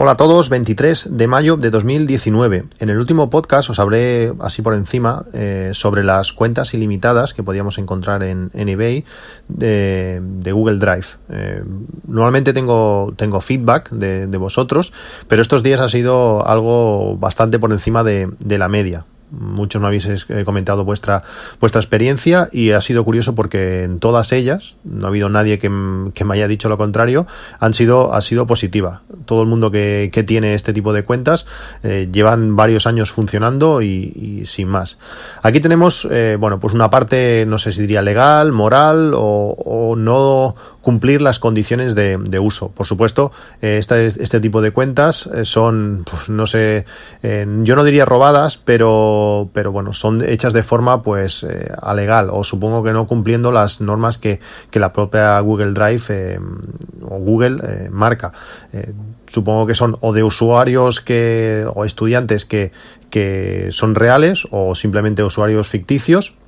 Hola a todos, 23 de mayo de 2019. En el último podcast os hablé así por encima eh, sobre las cuentas ilimitadas que podíamos encontrar en, eBay de, Google Drive. Eh, normalmente tengo, tengo feedback de, vosotros, pero estos días ha sido algo bastante por encima de la media. Muchos me habéis eh, comentado vuestra, vuestra experiencia y ha sido curioso porque en todas ellas, no ha habido nadie que, me haya dicho lo contrario, han sido, ha sido positiva. Todo el mundo que, tiene este tipo de cuentas eh, llevan varios años funcionando y, sin más. Aquí tenemos, eh, bueno, pues una parte, no sé si diría legal, moral o no cumplir las condiciones de, uso. Por supuesto, eh, este, tipo de cuentas eh, son, pues, no sé, yo no diría robadas, pero, pero bueno, son hechas de forma pues eh, alegal o supongo que no cumpliendo las normas que, que la propia Google Drive o Google marca. supongo que son o de usuarios que o estudiantes que, que son reales o simplemente usuarios ficticios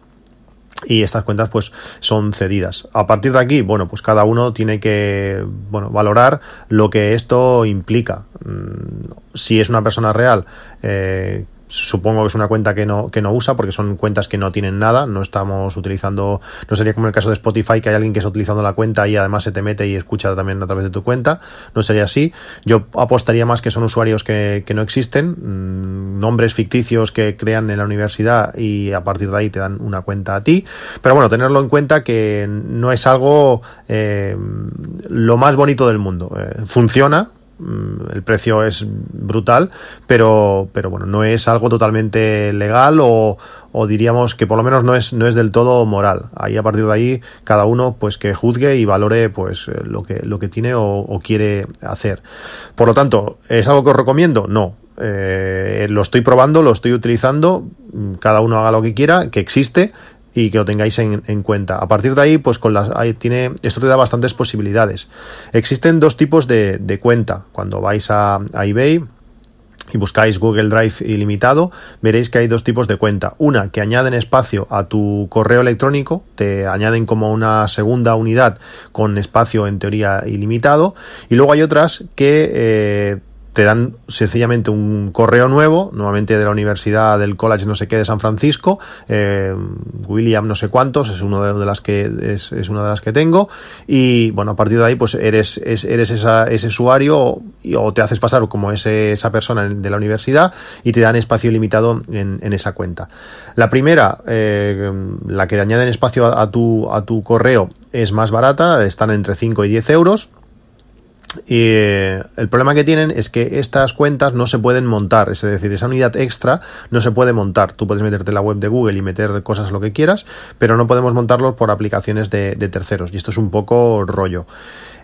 y estas cuentas pues son cedidas. A partir de aquí, bueno, pues cada uno tiene que bueno, valorar lo que esto implica. Mm, si es una persona real, eh, supongo que es una cuenta que no, que no usa porque son cuentas que no tienen nada, no estamos utilizando, no sería como el caso de Spotify que hay alguien que está utilizando la cuenta y además se te mete y escucha también a través de tu cuenta, no sería así. Yo apostaría más que son usuarios que, que no existen, mm, nombres ficticios que crean en la universidad y a partir de ahí te dan una cuenta a ti, pero bueno, tenerlo en cuenta que no es algo eh, lo más bonito del mundo. Eh, funciona, el precio es brutal, pero, pero bueno, no es algo totalmente legal o, diríamos que por lo menos no es, no es del todo moral. Ahí a partir de ahí cada uno pues que juzgue y valore pues eh, lo que, lo que tiene o, quiere hacer. Por lo tanto, ¿es algo que os recomiendo? No. Eh, lo estoy probando, lo estoy utilizando, cada uno haga lo que quiera, que existe, y que lo tengáis en, cuenta. A partir de ahí, pues con las, tiene, esto te da bastantes posibilidades. Existen dos tipos de, cuenta. Cuando vais a, eBay y buscáis Google Drive ilimitado, veréis que hay dos tipos de cuenta. Una que añaden espacio a tu correo electrónico, te añaden como una segunda unidad con espacio en teoría ilimitado. Y luego hay otras que eh, te dan sencillamente un correo nuevo, nuevamente de la Universidad del College no sé qué de San Francisco, eh, William no sé cuántos, es uno de, las que es, una de las que tengo, y bueno, a partir de ahí pues eres, eres ese usuario o, te haces pasar como ese, esa persona de la universidad y te dan espacio ilimitado en, esa cuenta. La primera, eh, la que añaden espacio a, tu, a tu correo es más barata, están entre 5 y 10 euros, y eh, el problema que tienen es que estas cuentas no se pueden montar, es decir, esa unidad extra no se puede montar. Tú puedes meterte en la web de Google y meter cosas lo que quieras, pero no podemos montarlo por aplicaciones de terceros. Y esto es un poco rollo.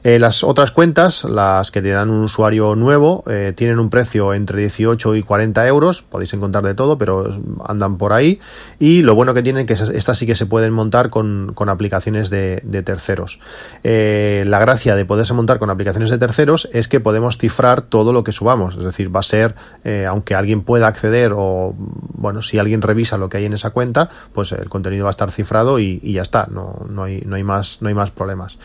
Eh, las otras cuentas, las que te dan un usuario nuevo, eh, tienen un precio entre 18 y 40 euros. Podéis encontrar de todo, pero andan por ahí. Y lo bueno que tienen que estas sí que se pueden montar con, aplicaciones de, terceros. Eh, la gracia de poderse montar con aplicaciones de terceros es que podemos cifrar todo lo que subamos. Es decir, va a ser, aunque alguien pueda acceder o, bueno, si alguien revisa lo que hay en esa cuenta, pues el contenido va a estar cifrado y, ya está. No, no, hay, no, hay más, no hay más problemas.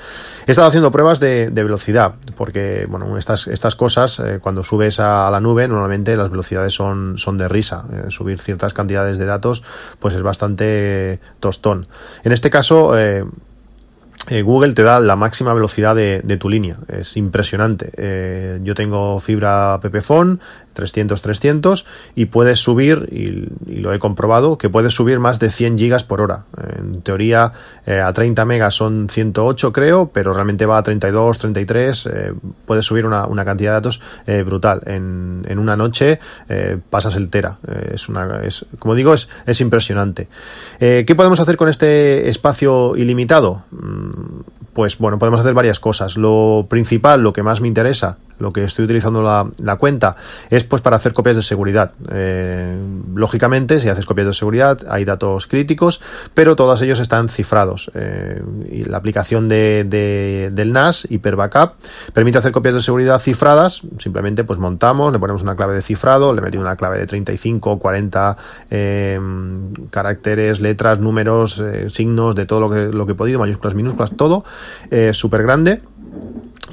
He estado haciendo pruebas de de, velocidad, porque bueno, estas, estas cosas, eh, cuando subes a, la nube, normalmente las velocidades son, son de risa. Eh, subir ciertas cantidades de datos, pues es bastante tostón. En este caso, eh, Google te da la máxima velocidad de, tu línea. Es impresionante. yo tengo fibra Pepephone, 300-300 y puedes subir, y, lo he comprobado, que puedes subir más de 100 gigas por hora. En teoría eh, a 30 megas son 108 creo, pero realmente va a 32, 33, eh, puedes subir una, cantidad de datos eh, brutal. En, una noche pasas el tera. es una, es, como digo, es, es impresionante. ¿Qué podemos hacer con este espacio ilimitado? Mm, pues bueno, podemos hacer varias cosas. Lo principal, lo que más me interesa, lo que estoy utilizando la, cuenta es pues para hacer copias de seguridad. Eh, lógicamente, si haces copias de seguridad hay datos críticos, pero todos ellos están cifrados. Eh, y la aplicación de, del NAS, Hyper Backup, permite hacer copias de seguridad cifradas. Simplemente pues montamos, le ponemos una clave de cifrado, le metemos una clave de 35, 40 eh, caracteres, letras, números, signos, de todo lo que, lo que he podido, mayúsculas, minúsculas, todo súper grande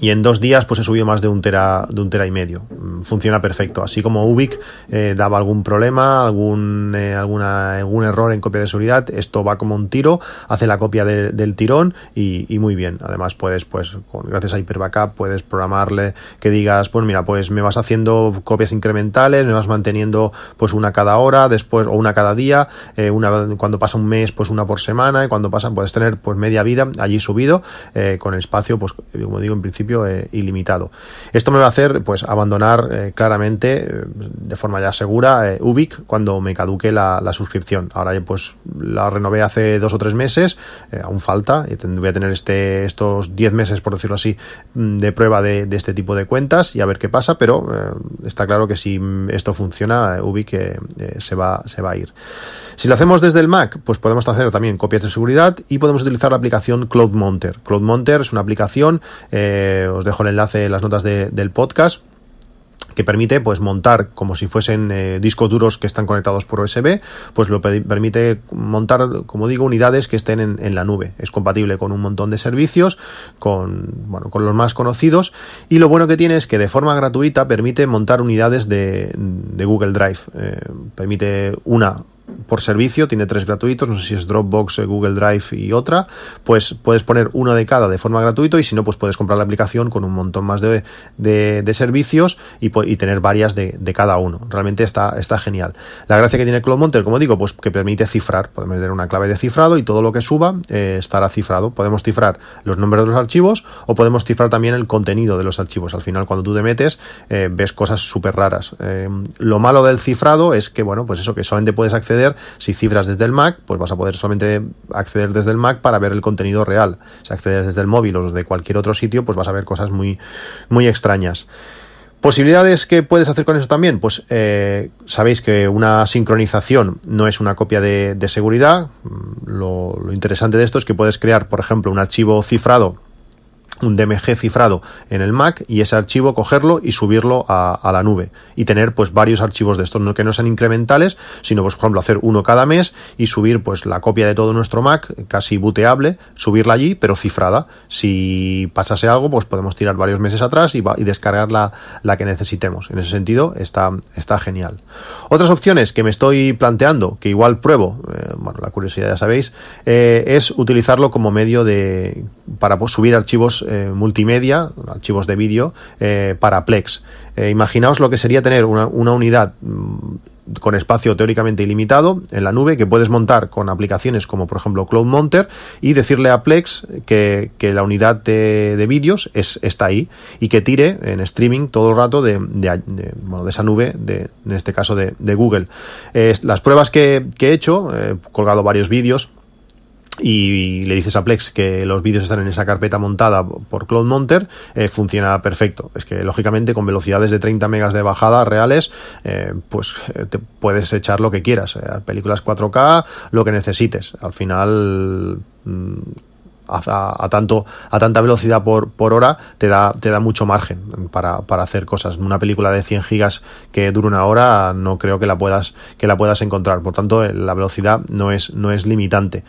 y en dos días pues he subido más de un tera de un tera y medio funciona perfecto así como Ubic eh, daba algún problema algún eh, alguna algún error en copia de seguridad esto va como un tiro hace la copia del tirón y, muy bien además puedes pues con, gracias a Hyper Backup puedes programarle que digas pues mira pues me vas haciendo copias incrementales me vas manteniendo pues una cada hora después o una cada día eh, una cuando pasa un mes pues una por semana y cuando pasan puedes tener pues media vida allí subido con espacio pues como digo en principio eh, ilimitado. Esto me va a hacer pues abandonar eh, claramente eh, de forma ya segura Ubic cuando me caduque la, suscripción. Ahora pues la renové hace dos o tres meses, aún falta, y voy a tener este, estos 10 meses, por decirlo así, mm, de prueba de, este tipo de cuentas y a ver qué pasa, pero está claro que si esto funciona, Ubic se, va, se va a ir. Si lo hacemos desde el Mac, pues podemos hacer también copias de seguridad y podemos utilizar la aplicación Cloud Monter. Cloud es una aplicación os dejo el enlace en las notas del podcast que permite pues montar como si fuesen eh, discos duros que están conectados por USB, pues lo permite montar, como digo, unidades que estén en, la nube. Es compatible con un montón de servicios, con bueno, con los más conocidos y lo bueno que tiene es que de forma gratuita permite montar unidades de, Google Drive. Eh, permite una por servicio, tiene tres gratuitos, no sé si es Dropbox, eh, Google Drive y otra, pues puedes poner uno de cada de forma gratuita y si no, pues puedes comprar la aplicación con un montón más de, de, servicios y, tener varias de, de, cada uno. Realmente está, está genial. La gracia que tiene CloudMonter, como digo, pues que permite cifrar, podemos tener una clave de cifrado y todo lo que suba eh, estará cifrado. Podemos cifrar los nombres de los archivos o podemos cifrar también el contenido de los archivos. Al final, cuando tú te metes, eh, ves cosas súper raras. lo malo del cifrado es que, bueno, pues eso, que solamente puedes acceder si cifras desde el Mac, pues vas a poder solamente acceder desde el Mac para ver el contenido real. Si accedes desde el móvil o desde cualquier otro sitio, pues vas a ver cosas muy, muy extrañas. ¿Posibilidades que puedes hacer con eso también? Pues eh, sabéis que una sincronización no es una copia de, seguridad. lo, interesante de esto es que puedes crear, por ejemplo, un archivo cifrado un DMG cifrado en el Mac y ese archivo cogerlo y subirlo a, la nube y tener pues varios archivos de estos. No que no sean incrementales sino pues por ejemplo hacer uno cada mes y subir pues la copia de todo nuestro Mac casi booteable subirla allí pero cifrada. Si pasase algo pues podemos tirar varios meses atrás y, y descargar la, la, que necesitemos. En ese sentido está, está genial. Otras opciones que me estoy planteando que igual pruebo eh, bueno la curiosidad ya sabéis eh, es utilizarlo como medio de para pues, subir archivos eh, multimedia, archivos de vídeo, eh, para Plex. Eh, imaginaos lo que sería tener una, unidad mm, con espacio teóricamente ilimitado en la nube que puedes montar con aplicaciones como por ejemplo Cloud Monter y decirle a Plex que, la unidad de, vídeos es, está ahí y que tire en streaming todo el rato de, de, esa nube, de, en este caso de, Google. las pruebas que, que he hecho, he colgado varios vídeos y le dices a Plex que los vídeos están en esa carpeta montada por Cloud Monter, eh, funciona perfecto. Es que lógicamente con velocidades de 30 megas de bajada reales, eh, pues eh, te puedes echar lo que quieras, películas 4K, lo que necesites. Al final mm, a, tanto, a tanta velocidad por, por hora te da, te da mucho margen para, para, hacer cosas. Una película de 100 gigas que dura una hora no creo que la puedas, que la puedas encontrar. Por tanto, la velocidad no es, no es limitante.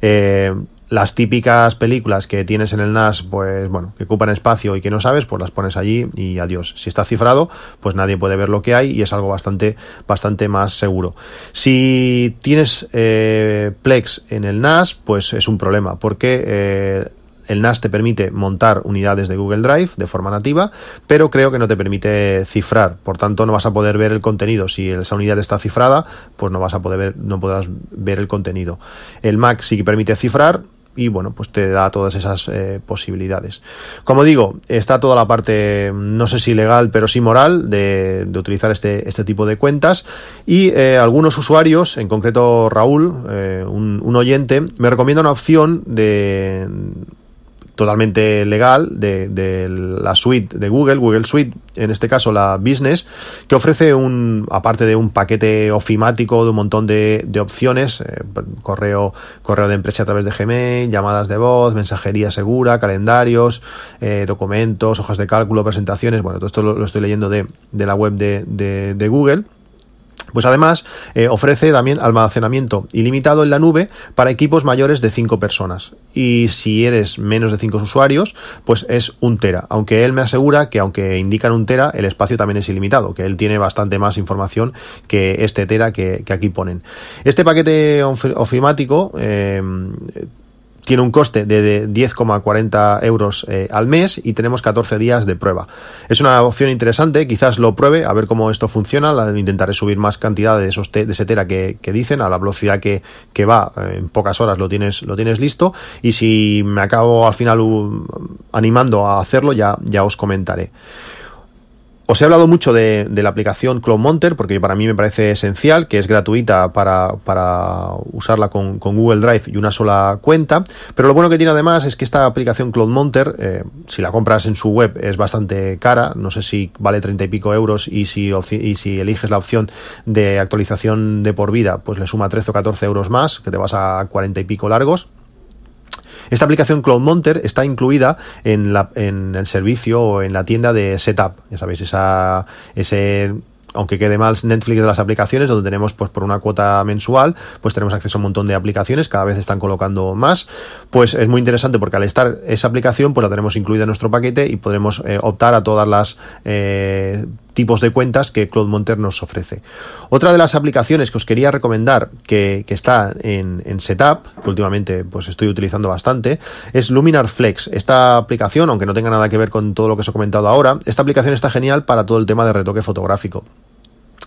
Eh, las típicas películas que tienes en el NAS, pues bueno, que ocupan espacio y que no sabes, pues las pones allí y adiós. Si está cifrado, pues nadie puede ver lo que hay y es algo bastante, bastante más seguro. Si tienes eh, Plex en el NAS, pues es un problema, porque eh, el NAS te permite montar unidades de Google Drive de forma nativa, pero creo que no te permite cifrar. Por tanto, no vas a poder ver el contenido. Si esa unidad está cifrada, pues no vas a poder ver, no podrás ver el contenido. El Mac sí que permite cifrar, y bueno, pues te da todas esas eh, posibilidades. Como digo, está toda la parte, no sé si legal, pero sí moral, de, utilizar este, este tipo de cuentas. Y eh, algunos usuarios, en concreto Raúl, eh, un, un oyente, me recomienda una opción de totalmente legal de, la suite de Google, Google Suite, en este caso la Business, que ofrece un, aparte de un paquete ofimático de un montón de, opciones, eh, correo, correo de empresa a través de Gmail, llamadas de voz, mensajería segura, calendarios, eh, documentos, hojas de cálculo, presentaciones, bueno, todo esto lo, estoy leyendo de, la web de Google. Pues además eh, ofrece también almacenamiento ilimitado en la nube para equipos mayores de 5 personas. Y si eres menos de 5 usuarios, pues es un tera. Aunque él me asegura que aunque indican un tera, el espacio también es ilimitado, que él tiene bastante más información que este tera que, aquí ponen. Este paquete ofimático eh, tiene un coste de 10,40 euros eh, al mes y tenemos 14 días de prueba. Es una opción interesante, quizás lo pruebe, a ver cómo esto funciona. Intentaré subir más cantidad de, esos de ese tera que, dicen, a la velocidad que, va, eh, en pocas horas lo tienes, lo tienes listo. Y si me acabo al final animando a hacerlo, ya, ya os comentaré. Os he hablado mucho de, la aplicación Cloud Monter porque para mí me parece esencial, que es gratuita para, usarla con, Google Drive y una sola cuenta. Pero lo bueno que tiene además es que esta aplicación Cloud Monter, eh, si la compras en su web, es bastante cara. No sé si vale 30 y pico euros y si, eliges la opción de actualización de por vida, pues le suma 13 o 14 euros más, que te vas a 40 y pico largos. Esta aplicación CloudMonter está incluida en, la, en el servicio o en la tienda de Setup. Ya sabéis, esa, ese aunque quede mal Netflix de las aplicaciones, donde tenemos pues por una cuota mensual, pues tenemos acceso a un montón de aplicaciones, cada vez están colocando más, pues es muy interesante porque al estar esa aplicación, pues la tenemos incluida en nuestro paquete y podremos eh, optar a todas las eh, tipos de cuentas que CloudMonter nos ofrece. Otra de las aplicaciones que os quería recomendar que, está en, Setup, que últimamente pues estoy utilizando bastante, es Luminar Flex. Esta aplicación, aunque no tenga nada que ver con todo lo que os he comentado ahora, esta aplicación está genial para todo el tema de retoque fotográfico.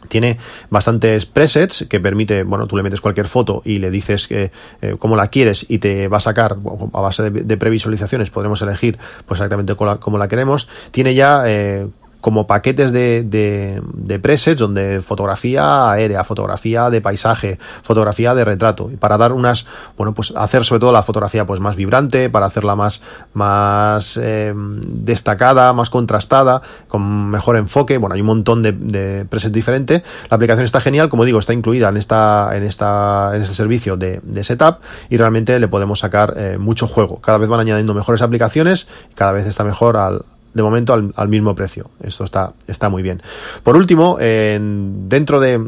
Tiene bastantes presets que permite, bueno, tú le metes cualquier foto y le dices que, eh, cómo la quieres y te va a sacar a base de, previsualizaciones, podremos elegir pues exactamente cómo la, queremos. Tiene ya eh, como paquetes de, presets donde fotografía aérea, fotografía de paisaje, fotografía de retrato, y para dar unas, bueno, pues hacer sobre todo la fotografía pues más vibrante, para hacerla más, más eh, destacada, más contrastada, con mejor enfoque, bueno, hay un montón de, de presets diferentes, la aplicación está genial, como digo, está incluida en esta, en esta, en este servicio de, setup y realmente le podemos sacar eh, mucho juego, cada vez van añadiendo mejores aplicaciones, cada vez está mejor al, de momento al, mismo precio. Esto está, está muy bien. Por último, dentro de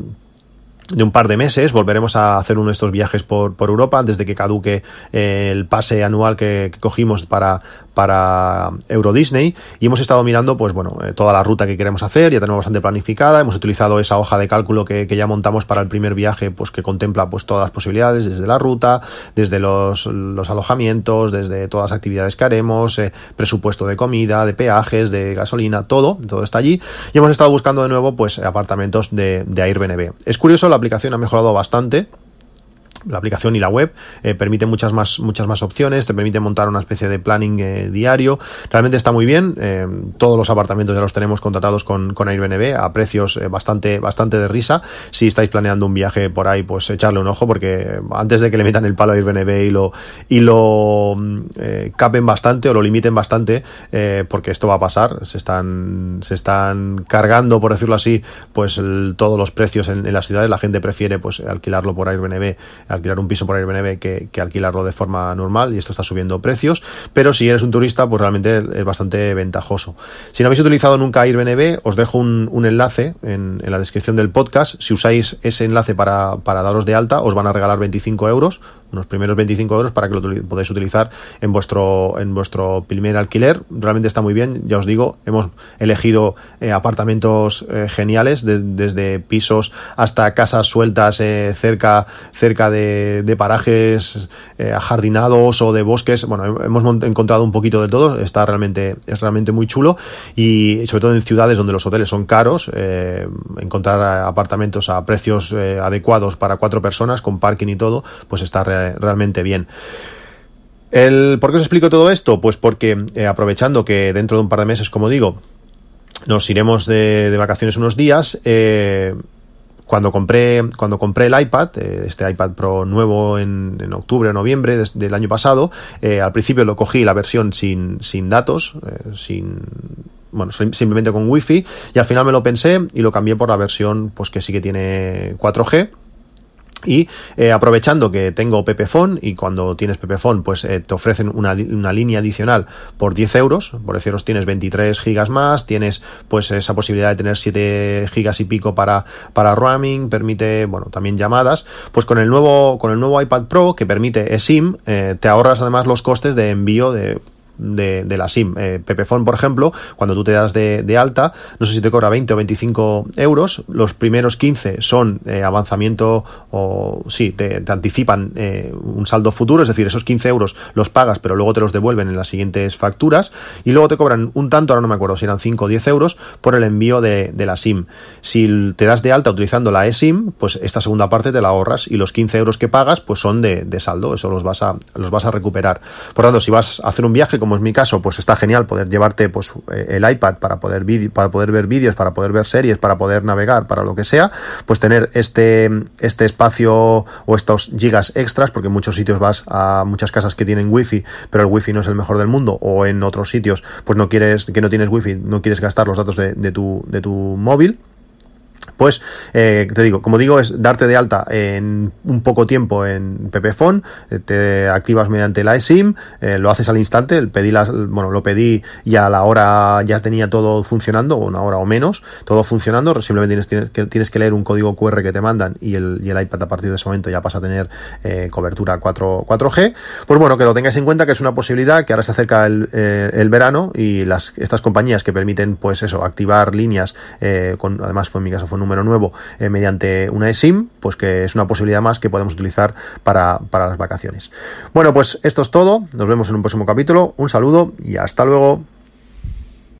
de un par de meses. Volveremos a hacer uno de estos viajes por, por Europa antes de que caduque eh, el pase anual que, cogimos para, para Euro Disney. Y hemos estado mirando pues bueno eh, toda la ruta que queremos hacer. Ya tenemos bastante planificada. Hemos utilizado esa hoja de cálculo que, ya montamos para el primer viaje pues que contempla pues todas las posibilidades desde la ruta desde los, los alojamientos desde todas las actividades que haremos eh, presupuesto de comida de peajes de gasolina todo todo está allí. Y hemos estado buscando de nuevo pues apartamentos de, de Airbnb. Es curioso la aplicación ha mejorado bastante la aplicación y la web eh, permite muchas más muchas más opciones te permite montar una especie de planning eh, diario. Realmente está muy bien eh, todos los apartamentos ya los tenemos contratados con, con Airbnb a precios bastante bastante de risa. Si estáis planeando un viaje por ahí pues echarle un ojo porque antes de que le metan el palo a Airbnb y lo y lo capen bastante o lo limiten bastante porque esto va a pasar se están se están cargando por decirlo así pues todos los precios en, en, las ciudades la gente prefiere pues alquilarlo por Airbnb alquilar un piso por Airbnb que, que alquilarlo de forma normal y esto está subiendo precios, pero si eres un turista pues realmente es bastante ventajoso. Si no habéis utilizado nunca Airbnb, os dejo un, enlace en, en, la descripción del podcast. Si usáis ese enlace para, para daros de alta, os van a regalar 25 euros unos primeros 25 euros para que lo podáis utilizar en vuestro, en vuestro primer alquiler. Realmente está muy bien, ya os digo, hemos elegido eh, apartamentos eh, geniales, desde pisos hasta casas sueltas eh, cerca, cerca de, de parajes ajardinados o de bosques. Bueno, hemos encontrado un poquito de todo, está realmente, es realmente muy chulo y sobre todo en ciudades donde los hoteles son caros, encontrar apartamentos a precios adecuados para cuatro personas con parking y todo, pues está realmente realmente bien. El, ¿Por qué os explico todo esto? Pues porque eh, aprovechando que dentro de un par de meses, como digo, nos iremos de, vacaciones unos días, eh, cuando compré, cuando compré el iPad, eh, este iPad Pro nuevo en, octubre o noviembre del año pasado, eh, al principio lo cogí la versión sin, sin datos, eh, sin bueno, simplemente con wifi y al final me lo pensé y lo cambié por la versión pues que sí que tiene 4G y eh, aprovechando que tengo Pepephone y cuando tienes Pepephone pues eh, te ofrecen una, una, línea adicional por 10 euros, por deciros tienes 23 gigas más, tienes pues esa posibilidad de tener 7 gigas y pico para, para roaming, permite bueno también llamadas, pues con el nuevo, con el nuevo iPad Pro que permite eSIM, eh, te ahorras además los costes de envío de de, la SIM. Eh, Pepephone, por ejemplo, cuando tú te das de, alta, no sé si te cobra 20 o 25 euros, los primeros 15 son eh, avanzamiento o sí, te, anticipan eh, un saldo futuro, es decir, esos 15 euros los pagas, pero luego te los devuelven en las siguientes facturas y luego te cobran un tanto, ahora no me acuerdo si eran 5 o 10 euros por el envío de, la SIM. Si te das de alta utilizando la eSIM, pues esta segunda parte te la ahorras y los 15 euros que pagas pues son de, de saldo, eso los vas a, los vas a recuperar. Por tanto, si vas a hacer un viaje como es mi caso, pues está genial poder llevarte pues eh, el iPad para poder para poder ver vídeos, para poder ver series, para poder navegar, para lo que sea, pues tener este este espacio o estos gigas extras, porque en muchos sitios vas a muchas casas que tienen wifi, pero el wifi no es el mejor del mundo, o en otros sitios, pues no quieres que no tienes wifi, no quieres gastar los datos de tu de tu móvil pues eh, te digo, como digo, es darte de alta en un poco tiempo en Pepephone, eh, te activas mediante la eSIM, eh, lo haces al instante, pedí las, bueno, lo pedí y a la hora ya tenía todo funcionando, una hora o menos, todo funcionando, simplemente tienes, que, tienes que leer un código QR que te mandan y el, y el iPad a partir de ese momento ya pasa a tener eh, cobertura 4, 4G. Pues bueno, que lo tengáis en cuenta que es una posibilidad, que ahora se acerca el, eh, el verano y las, estas compañías que permiten, pues eso, activar líneas, con, además fue en mi caso fue número nuevo eh, mediante una eSIM, pues que es una posibilidad más que podemos utilizar para, para las vacaciones. Bueno, pues esto es todo. Nos vemos en un próximo capítulo. Un saludo y hasta luego.